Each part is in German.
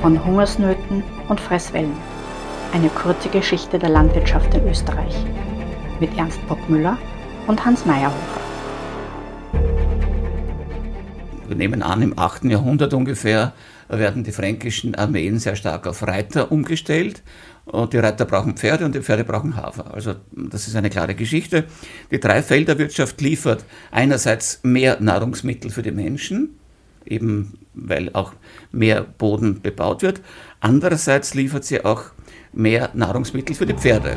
von Hungersnöten und Fresswellen. Eine kurze Geschichte der Landwirtschaft in Österreich mit Ernst Bockmüller und Hans Meyerhofer. Wir nehmen an, im 8. Jahrhundert ungefähr werden die fränkischen Armeen sehr stark auf Reiter umgestellt. Und die Reiter brauchen Pferde und die Pferde brauchen Hafer. Also das ist eine klare Geschichte. Die Dreifelderwirtschaft liefert einerseits mehr Nahrungsmittel für die Menschen, eben weil auch mehr Boden bebaut wird. Andererseits liefert sie auch mehr Nahrungsmittel für die Pferde.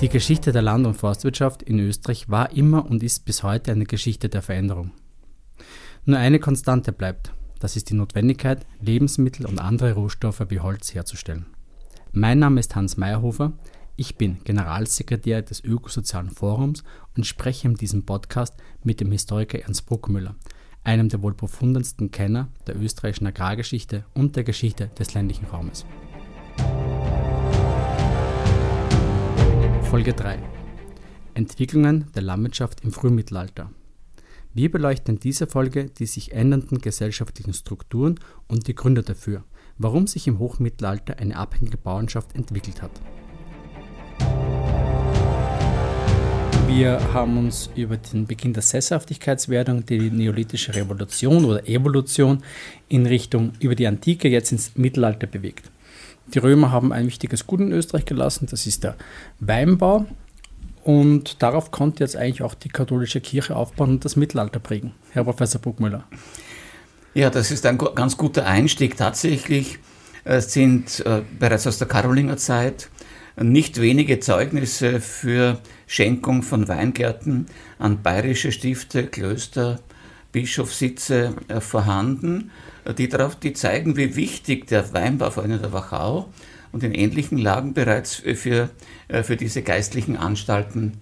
Die Geschichte der Land- und Forstwirtschaft in Österreich war immer und ist bis heute eine Geschichte der Veränderung. Nur eine Konstante bleibt, das ist die Notwendigkeit, Lebensmittel und andere Rohstoffe wie Holz herzustellen. Mein Name ist Hans Meyerhofer, ich bin Generalsekretär des Ökosozialen Forums und spreche in diesem Podcast mit dem Historiker Ernst Bruckmüller, einem der wohl profundensten Kenner der österreichischen Agrargeschichte und der Geschichte des ländlichen Raumes. Folge 3 Entwicklungen der Landwirtschaft im Frühmittelalter. Wir beleuchten in dieser Folge die sich ändernden gesellschaftlichen Strukturen und die Gründe dafür, warum sich im Hochmittelalter eine abhängige Bauernschaft entwickelt hat. Wir haben uns über den Beginn der Sesshaftigkeitswerdung, die neolithische Revolution oder Evolution in Richtung über die Antike jetzt ins Mittelalter bewegt. Die Römer haben ein wichtiges Gut in Österreich gelassen, das ist der Weinbau. Und darauf konnte jetzt eigentlich auch die katholische Kirche aufbauen und das Mittelalter prägen. Herr Professor Buckmüller. Ja, das ist ein ganz guter Einstieg tatsächlich. Es sind äh, bereits aus der Karolingerzeit nicht wenige Zeugnisse für Schenkung von Weingärten an bayerische Stifte, Klöster, Bischofssitze äh, vorhanden die, darauf, die zeigen, wie wichtig der Weinbau, vor allem der Wachau und in ähnlichen Lagen bereits für, äh, für diese geistlichen Anstalten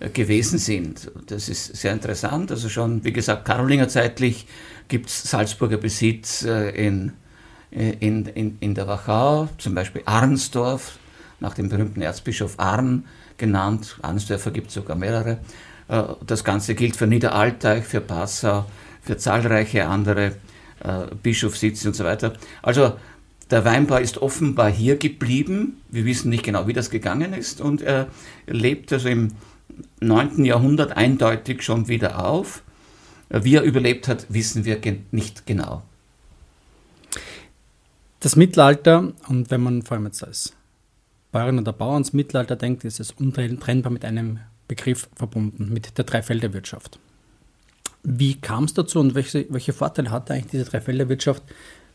äh, gewesen sind. Das ist sehr interessant. Also schon, wie gesagt, Karolingerzeitlich gibt es Salzburger Besitz äh, in, in, in, in der Wachau, zum Beispiel Arnsdorf, nach dem berühmten Erzbischof Arn genannt. Arnsdörfer gibt es sogar mehrere. Das Ganze gilt für Niederalteich, für Passau, für zahlreiche andere äh, Bischofssitze und so weiter. Also der Weinbau ist offenbar hier geblieben. Wir wissen nicht genau, wie das gegangen ist. Und er lebt also im 9. Jahrhundert eindeutig schon wieder auf. Wie er überlebt hat, wissen wir nicht genau. Das Mittelalter, und wenn man vor allem jetzt als Bäuerin oder Bauer ans Mittelalter denkt, ist es untrennbar mit einem Begriff verbunden, mit der Dreifelderwirtschaft. Wie kam es dazu und welche, welche Vorteile hatte eigentlich diese Dreifelderwirtschaft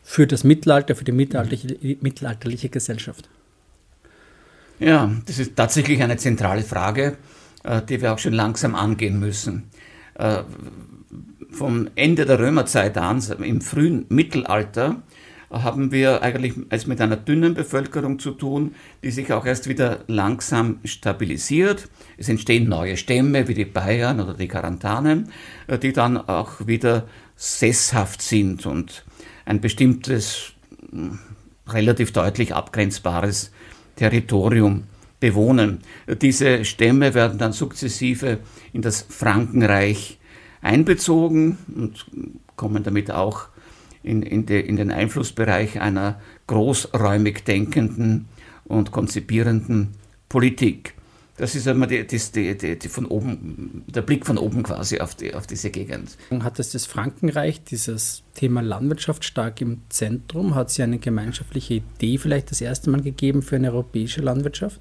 für das Mittelalter, für die mittelalterliche, mittelalterliche Gesellschaft? Ja, das ist tatsächlich eine zentrale Frage, äh, die wir auch schon langsam angehen müssen. Äh, vom Ende der Römerzeit an, im frühen Mittelalter, haben wir eigentlich als mit einer dünnen Bevölkerung zu tun, die sich auch erst wieder langsam stabilisiert. Es entstehen neue Stämme wie die Bayern oder die Karantanen, äh, die dann auch wieder sesshaft sind und ein bestimmtes, hm, relativ deutlich abgrenzbares Territorium bewohnen. Diese Stämme werden dann sukzessive in das Frankenreich einbezogen und kommen damit auch in, in, de, in den Einflussbereich einer großräumig denkenden und konzipierenden Politik. Das ist einmal die, die, die, die, von oben, der Blick von oben quasi auf, die, auf diese Gegend. Hat es das Frankenreich, dieses Thema Landwirtschaft stark im Zentrum? Hat es eine gemeinschaftliche Idee vielleicht das erste Mal gegeben für eine europäische Landwirtschaft?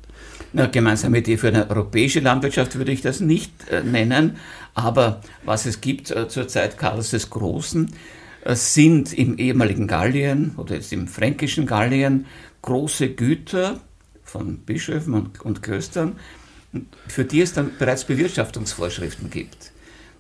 Eine gemeinsame Idee für eine europäische Landwirtschaft würde ich das nicht äh, nennen, aber was es gibt äh, zur Zeit Karls des Großen, sind im ehemaligen Gallien oder jetzt im fränkischen Gallien große Güter von Bischöfen und, und Klöstern, für die es dann bereits Bewirtschaftungsvorschriften gibt.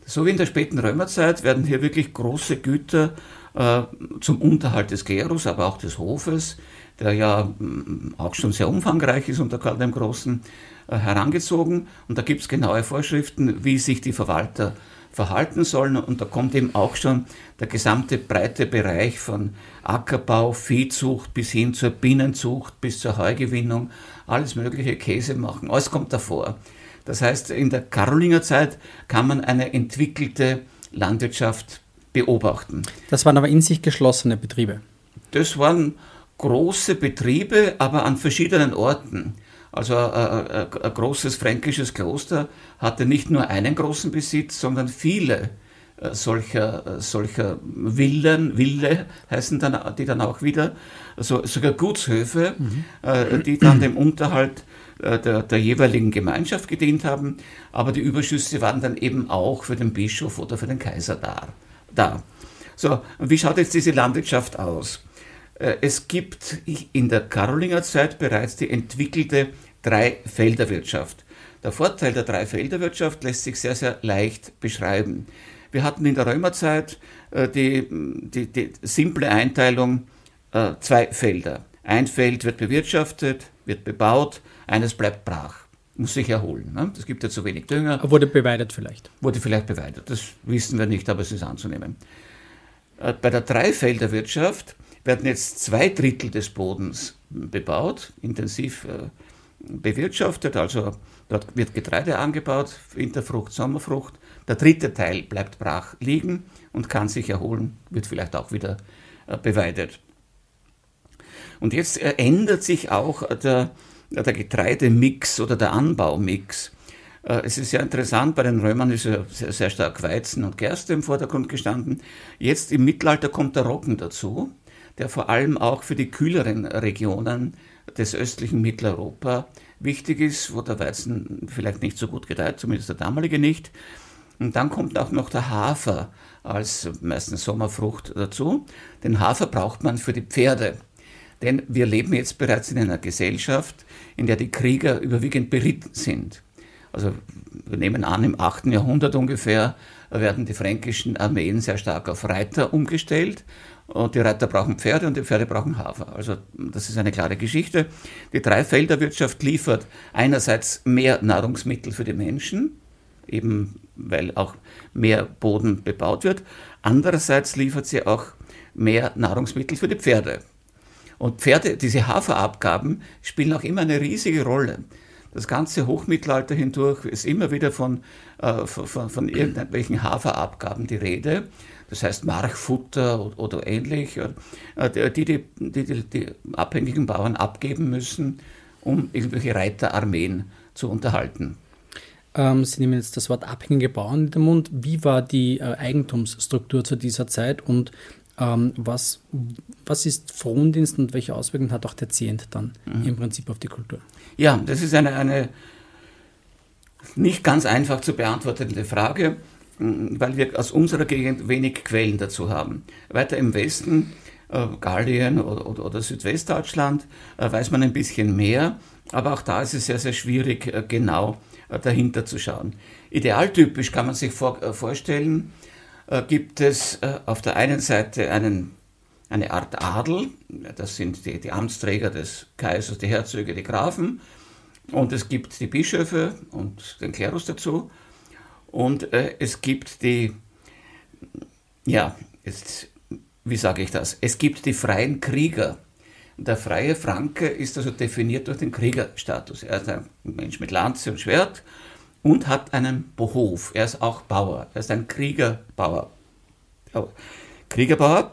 So wie in der späten Römerzeit werden hier wirklich große Güter äh, zum Unterhalt des Klerus, aber auch des Hofes, der ja mm, auch schon sehr umfangreich ist unter Karl dem Großen, äh, herangezogen. Und da gibt es genaue Vorschriften, wie sich die Verwalter verhalten sollen. Und da kommt eben auch schon der gesamte breite Bereich von Ackerbau, Viehzucht bis hin zur Bienenzucht, bis zur Heugewinnung, alles mögliche Käse machen, alles kommt davor. Das heißt, in der Karolingerzeit kann man eine entwickelte Landwirtschaft beobachten. Das waren aber in sich geschlossene Betriebe. Das waren große Betriebe, aber an verschiedenen Orten. Also ein, ein, ein großes fränkisches Kloster hatte nicht nur einen großen Besitz, sondern viele äh, solcher, äh, solcher Villen, Ville heißen dann, die dann auch wieder, also sogar Gutshöfe, mhm. Äh, die dann dem Unterhalt der, der, jeweiligen Gemeinschaft gedient haben, aber die Überschüsse waren dann eben auch für den Bischof oder für den Kaiser da. da. So, wie schaut jetzt diese Landwirtschaft aus? Es gibt in der Karolingerzeit bereits die entwickelte Dreifelderwirtschaft. Der Vorteil der Dreifelderwirtschaft lässt sich sehr, sehr leicht beschreiben. Wir hatten in der Römerzeit äh, die, die, die, simple Einteilung äh, zwei Felder. Ein Feld wird bewirtschaftet, wird bebaut, eines bleibt brach, muss sich erholen. Ne? Das gibt ja zu wenig Dünger. Wurde beweidet vielleicht. Wurde vielleicht beweidet, das wissen wir nicht, aber es ist anzunehmen. Äh, bei der Dreifelderwirtschaft werden jetzt zwei Drittel des Bodens bebaut, intensiv bewirtschaftet, also dort wird Getreide angebaut, Winterfrucht, Sommerfrucht der dritte Teil bleibt brach liegen und kann sich erholen, wird vielleicht auch wieder äh, beweidet. Und jetzt äh, ändert sich auch der, der Getreidemix oder der Anbaumix. Äh, es ist ja interessant, bei den Römern ist ja sehr, sehr stark Weizen und Gerste im Vordergrund gestanden. Jetzt im Mittelalter kommt der Roggen dazu, der vor allem auch für die kühleren Regionen des östlichen Mitteleuropa wichtig ist, wo der Weizen vielleicht nicht so gut gedeiht, zumindest der damalige nicht. Und dann kommt auch noch der Hafer als meistens Sommerfrucht dazu. Den Hafer braucht man für die Pferde. Denn wir leben jetzt bereits in einer Gesellschaft, in der die Krieger überwiegend beritten sind. Also wir nehmen an, im 8. Jahrhundert ungefähr werden die fränkischen Armeen sehr stark auf Reiter umgestellt. Und die Reiter brauchen Pferde und die Pferde brauchen Hafer. Also das ist eine klare Geschichte. Die Dreifelderwirtschaft liefert einerseits mehr Nahrungsmittel für die Menschen, eben weil auch mehr Boden bebaut wird. Andererseits liefert sie auch mehr Nahrungsmittel für die Pferde. Und Pferde, diese Haferabgaben spielen auch immer eine riesige Rolle. Das ganze Hochmittelalter hindurch ist immer wieder von, äh, von, von, irgendwelchen Haferabgaben die Rede. Das heißt Marchfutter oder, oder ähnlich, äh, die die, die die, abhängigen Bauern abgeben müssen, um irgendwelche Reiterarmeen zu unterhalten. Ähm, Sie nehmen jetzt das Wort abhängige Bauern in den Mund. Wie war die äh, Eigentumsstruktur zu dieser Zeit und ähm, was, was ist Frondienst und welche Auswirkungen hat auch der Zehnt dann mhm. im Prinzip auf die Kultur? Ja, das ist eine, eine nicht ganz einfach zu beantwortende Frage, weil wir aus unserer Gegend wenig Quellen dazu haben. Weiter im Westen, äh, Gallien oder, oder, oder Südwestdeutschland, äh, weiß man ein bisschen mehr, aber auch da ist es sehr, sehr schwierig, äh, genau dahinter zu schauen. Idealtypisch kann man sich vor, vorstellen, gibt es auf der einen Seite einen, eine Art Adel, das sind die, die Amtsträger des Kaisers, die Herzöge, die Grafen, und es gibt die Bischöfe und den Klerus dazu, und äh, es gibt die, ja, jetzt, wie sage ich das? Es gibt die freien Krieger. Der freie Franke ist also definiert durch den Kriegerstatus. Er ist ein Mensch mit Lanze und Schwert und hat einen Behof. Er ist auch Bauer. Er ist ein Kriegerbauer. Kriegerbauer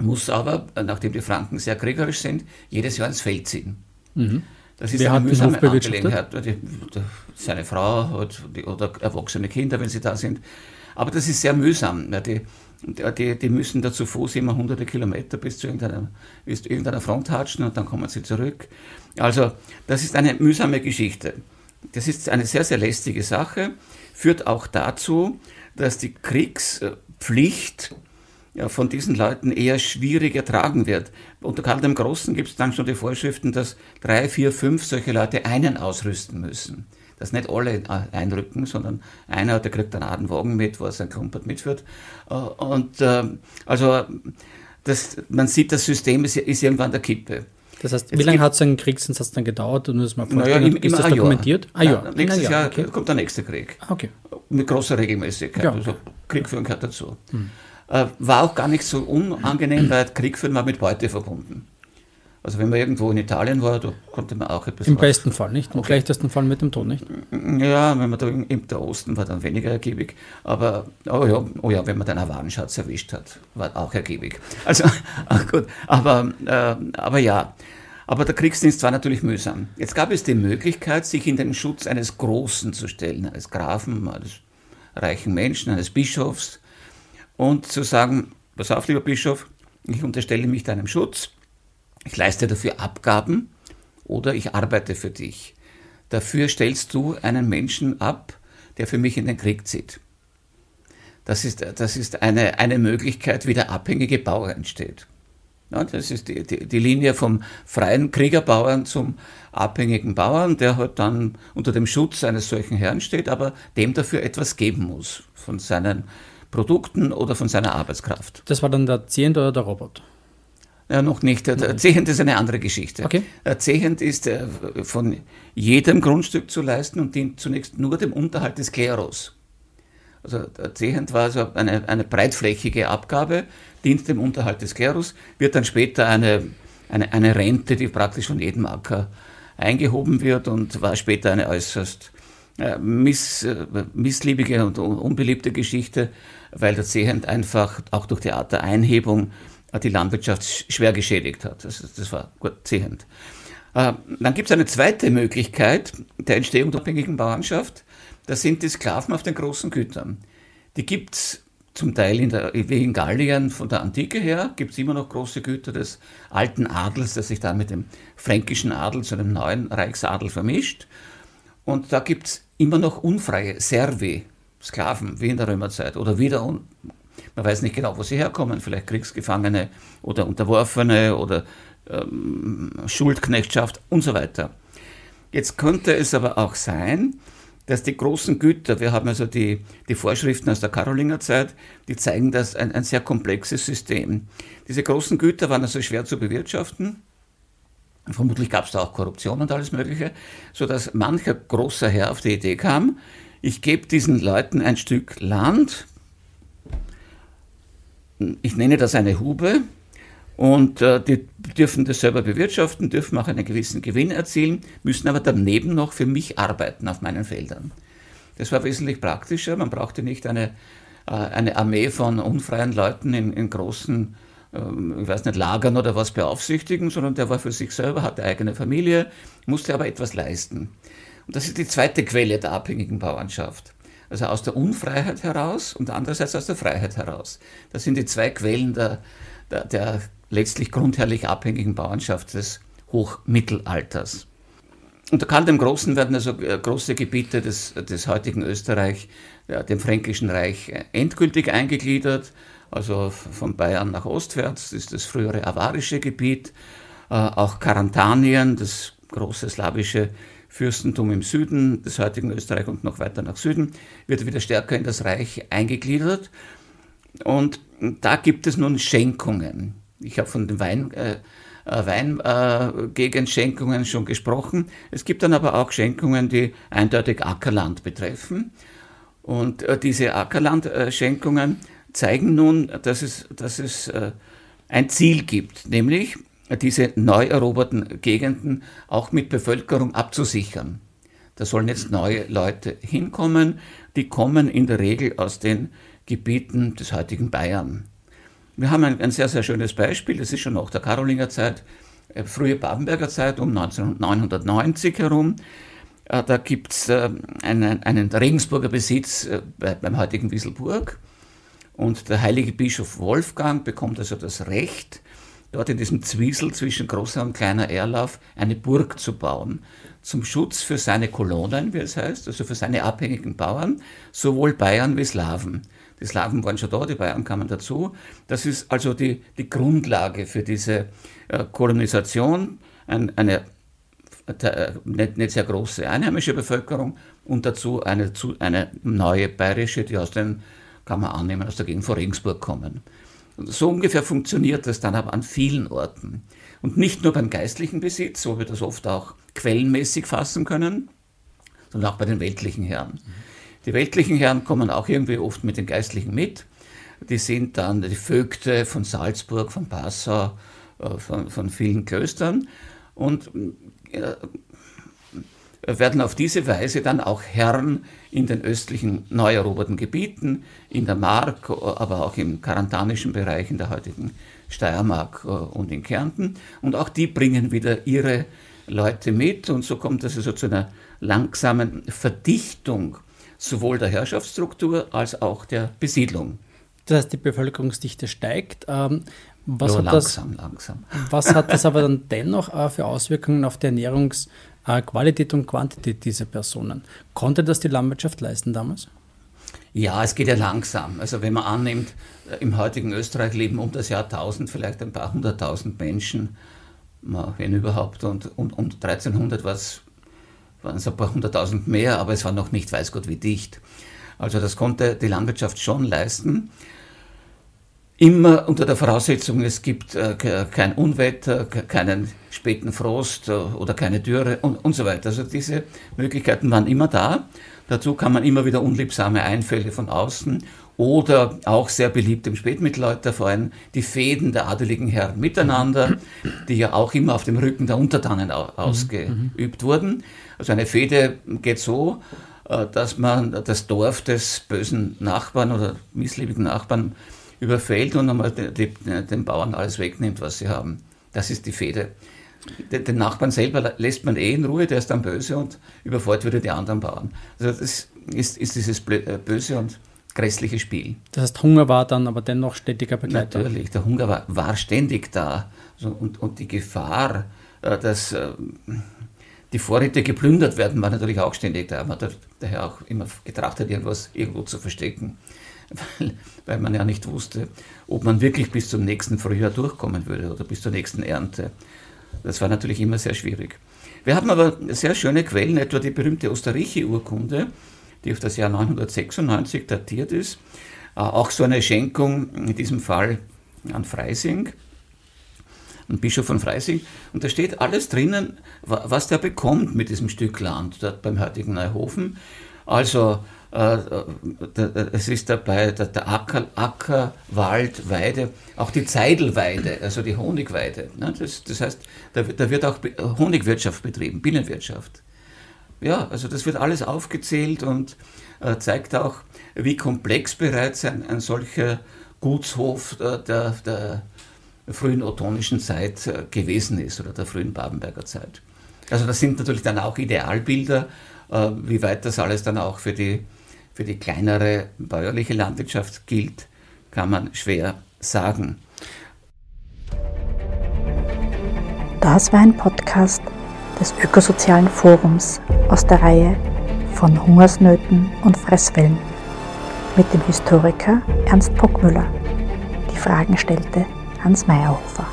muss aber, nachdem die Franken sehr kriegerisch sind, jedes Jahr ins Feld ziehen. Mhm. Das ist Wer eine mühsame Angelegenheit. Seine Frau oder erwachsene Kinder, wenn sie da sind. Aber das ist sehr mühsam. Die, die, die müssen da zu Fuß immer hunderte Kilometer bis zu irgendeiner, bis zu irgendeiner Front hatschen und dann kommen sie zurück. Also das ist eine mühsame Geschichte. Das ist eine sehr, sehr lästige Sache, führt auch dazu, dass die Kriegspflicht ja, von diesen Leuten eher schwierig ertragen wird. Unter Karl dem Großen gibt es dann schon die Vorschriften, dass drei, vier, fünf solche Leute einen ausrüsten müssen dass nicht alle einrücken, sondern einer, der kriegt einen Adenwagen mit, wo er sein Klumpert mitführt. Äh, und äh, also das, man sieht, das System ist, ist irgendwann der Kippe. Das heißt, wie lange hat so ein Kriegsinsatz dann gedauert? Und das mal naja, im, ist das dokumentiert? Ah, ja. Nächstes Jahr, Jahr okay. kommt der nächste Krieg. Okay. Mit großer Regelmäßigkeit. Ja. Also Kriegführen gehört dazu. Hm. Äh, war auch gar nicht so unangenehm, weil Kriegführen war mit Beute verbunden. Also wenn man irgendwo in Italien war, da konnte man auch etwas. Im besten Fall, nicht? Im okay. schlechtesten Fall mit dem Tod, nicht? Ja, wenn man da im der Osten war, dann weniger ergiebig. Aber oh ja, oh ja, wenn man dann einen Warenschatz erwischt hat, war auch ergiebig. Also ach gut, aber, äh, aber ja. Aber der Kriegsdienst war natürlich mühsam. Jetzt gab es die Möglichkeit, sich in den Schutz eines Großen zu stellen, eines Grafen, eines reichen Menschen, eines Bischofs und zu sagen, pass auf, lieber Bischof, ich unterstelle mich deinem Schutz, ich leiste dafür Abgaben oder ich arbeite für dich. Dafür stellst du einen Menschen ab, der für mich in den Krieg zieht. Das ist, das ist eine, eine Möglichkeit, wie der abhängige Bauer entsteht. Ja, das ist die, die, die, Linie vom freien Kriegerbauern zum abhängigen Bauern, der halt dann unter dem Schutz eines solchen Herrn steht, aber dem dafür etwas geben muss von seinen Produkten oder von seiner Arbeitskraft. Das war dann der Zehent oder der Robot? Ja, noch nicht. Der Zehent ist eine andere Geschichte. Okay. Der Zehent ist äh, von jedem Grundstück zu leisten und dient zunächst nur dem Unterhalt des Klerus. Also der Zehent war also eine, eine breitflächige Abgabe, dient dem Unterhalt des Klerus, wird dann später eine, eine, eine Rente, die praktisch von jedem Acker eingehoben wird und war später eine äußerst miss, äh, missliebige und unbeliebte Geschichte, weil der Zehent einfach auch durch die Art der Einhebung äh, die Landwirtschaft schwer geschädigt hat. Das, das war gut. Äh, dann gibt es eine zweite Möglichkeit der Entstehung der abhängigen Bauernschaft. Das sind die Sklaven auf den großen Gütern. Die gibt es zum Teil in der, in Gallien von der Antike her, gibt es immer noch große Güter des alten Adels, der sich dann mit dem fränkischen Adel zu einem neuen Reichsadel vermischt. Und da gibt es immer noch unfreie Servi, Sklaven, wie in der Römerzeit, oder wieder, man weiß nicht genau, wo sie herkommen, vielleicht Kriegsgefangene oder Unterworfene oder ähm, Schuldknechtschaft und so weiter. Jetzt könnte es aber auch sein, dass die großen Güter, wir haben also die, die Vorschriften aus der Karolingerzeit, die zeigen das ein, ein sehr komplexes System. Diese großen Güter waren also schwer zu bewirtschaften. Vermutlich gab es da auch Korruption und alles Mögliche, sodass mancher großer Herr auf die Idee kam, ich gebe diesen Leuten ein Stück Land, ich nenne das eine Hube, und äh, die dürfen das selber bewirtschaften, dürfen auch einen gewissen Gewinn erzielen, müssen aber daneben noch für mich arbeiten auf meinen Feldern. Das war wesentlich praktischer. Man brauchte nicht eine, äh, eine Armee von unfreien Leuten in, in großen, äh, ich weiß nicht, Lagern oder was beaufsichtigen, sondern der war für sich selber, hatte eigene Familie, musste aber etwas leisten. Und das ist die zweite Quelle der abhängigen Bauernschaft. Also aus der Unfreiheit heraus und andererseits aus der Freiheit heraus. Das sind die zwei Quellen der, der, der letztlich grundherrlich abhängigen Bauernschaft des Hochmittelalters. Unter Karl dem Großen werden also äh, große Gebiete des, des heutigen Österreich, ja, dem Fränkischen Reich, äh, endgültig eingegliedert. Also von Bayern nach ostwärts ist das frühere avarische Gebiet. Äh, auch Karantanien, das große slawische Fürstentum im Süden des heutigen Österreich und noch weiter nach Süden, wird wieder stärker in das Reich eingegliedert. Und da gibt es nun Schenkungen. Ich habe von den Wein, äh, äh Weingegenschenkungen äh, schon gesprochen. Es gibt dann aber auch Schenkungen, die eindeutig Ackerland betreffen. Und äh, diese Ackerlandschenkungen zeigen nun, dass es, dass es äh, ein Ziel gibt, nämlich diese neu eroberten Gegenden auch mit Bevölkerung abzusichern. Da sollen jetzt neue Leute hinkommen, die kommen in der Regel aus den Gebieten des heutigen Bayern. Wir haben ein, ein, sehr, sehr schönes Beispiel, das ist schon nach der Karolinger Zeit, äh, frühe Babenberger Zeit um 1990 herum. Äh, da gibt es einen, einen Regensburger Besitz beim heutigen Wieselburg und der heilige Bischof Wolfgang bekommt also das Recht, dort in diesem Zwiesel zwischen großer und kleiner Erlauf eine Burg zu bauen, zum Schutz für seine Kolonen, wie es heißt, also für seine abhängigen Bauern, sowohl Bayern wie Slawen. Die Slawen waren schon da, die Bayern kamen dazu. Das ist also die, die Grundlage für diese äh, Kolonisation, ein, eine äh, nicht, nicht, sehr große einheimische Bevölkerung und dazu eine, eine neue bayerische, die aus den, kann man annehmen, aus der Gegend von Regensburg kommen. So ungefähr funktioniert das dann aber an vielen Orten. Und nicht nur beim geistlichen Besitz, so wir das oft auch quellenmäßig fassen können, sondern auch bei den weltlichen Herren. Die weltlichen Herren kommen auch irgendwie oft mit den Geistlichen mit. Die sind dann die Vögte von Salzburg, von Passau, äh, von, von vielen Klöstern und äh, werden auf diese Weise dann auch Herren in den östlichen neu eroberten Gebieten, in der Mark, aber auch im karantanischen Bereich in der heutigen Steiermark äh, und in Kärnten. Und auch die bringen wieder ihre Leute mit und so kommt es also zu einer langsamen Verdichtung sowohl der Herrschaftsstruktur als auch der Besiedlung. Das heißt, die Bevölkerungsdichte steigt. Ähm, was, ja, hat langsam, das, langsam. was hat das aber dann dennoch äh, für Auswirkungen auf die Ernährungsqualität und Quantität dieser Personen? Konnte das die Landwirtschaft leisten damals? Ja, es geht ja langsam. Also wenn man annimmt, äh, im heutigen Österreich leben um das Jahr 1000 vielleicht ein paar hunderttausend Menschen, wenn überhaupt, und um, um 1300 war es waren es ein paar hunderttausend mehr, aber es war noch nicht weiß Gott wie dicht. Also das konnte die Landwirtschaft schon leisten. Immer unter der Voraussetzung, es gibt äh, kein Unwetter, keinen späten Frost äh, oder keine Dürre und, und so weiter. Also diese Möglichkeiten waren immer da. Dazu kann man immer wieder unliebsame Einfälle von außen oder auch sehr beliebt im Spätmittelalter vor allem die Fäden der adeligen Herren miteinander, die ja auch immer auf dem Rücken der Untertanen ausgeübt wurden. Also eine Fehde geht so, äh, dass man das Dorf des bösen Nachbarn oder missliebigen Nachbarn überfällt und einmal den Bauern alles wegnimmt, was sie haben. Das ist die Fehde. Den Nachbarn selber lässt man eh in Ruhe, der ist dann böse und überfordert wieder die anderen Bauern. Also das ist, ist dieses äh, böse und grässliche Spiel. Das heißt, Hunger war dann aber dennoch stetiger Begleiter? Natürlich, der Hunger war, war ständig da. Also, und, und die Gefahr, äh, dass die Vorräte geplündert werden, war natürlich auch ständig da. Man hat daher auch immer getrachtet, irgendwas irgendwo zu verstecken, weil, weil man ja nicht wusste, ob man wirklich bis zum nächsten Frühjahr durchkommen würde oder bis zur nächsten Ernte. Das war natürlich immer sehr schwierig. Wir haben aber sehr schöne Quellen, etwa die berühmte Osterrichi-Urkunde, die auf das Jahr 996 datiert ist. Äh, auch so eine Schenkung, in diesem Fall an Freising ein Bischof von Freising. Und da steht alles drinnen, was der bekommt mit diesem Stück Land dort beim heutigen Neuhofen. Also es ist dabei der, Acker, Acker, Wald, Weide, auch die Zeidelweide, also die Honigweide. Ne? Das, das heißt, da, da wird auch Honigwirtschaft betrieben, Bienenwirtschaft. Ja, also das wird alles aufgezählt und äh, zeigt auch, wie komplex bereits ein, ein solcher Gutshof äh, der, der frühen ottonischen Zeit äh, gewesen ist oder der frühen Babenberger Zeit. Also das sind natürlich dann auch Idealbilder, äh, wie weit das alles dann auch für die, für die kleinere bäuerliche Landwirtschaft gilt, kann man schwer sagen. Das war ein Podcast des Ökosozialen Forums aus der Reihe von Hungersnöten und Fresswellen mit dem Historiker Ernst Bockmüller. Die Fragen stellte Hans Meyerhofer.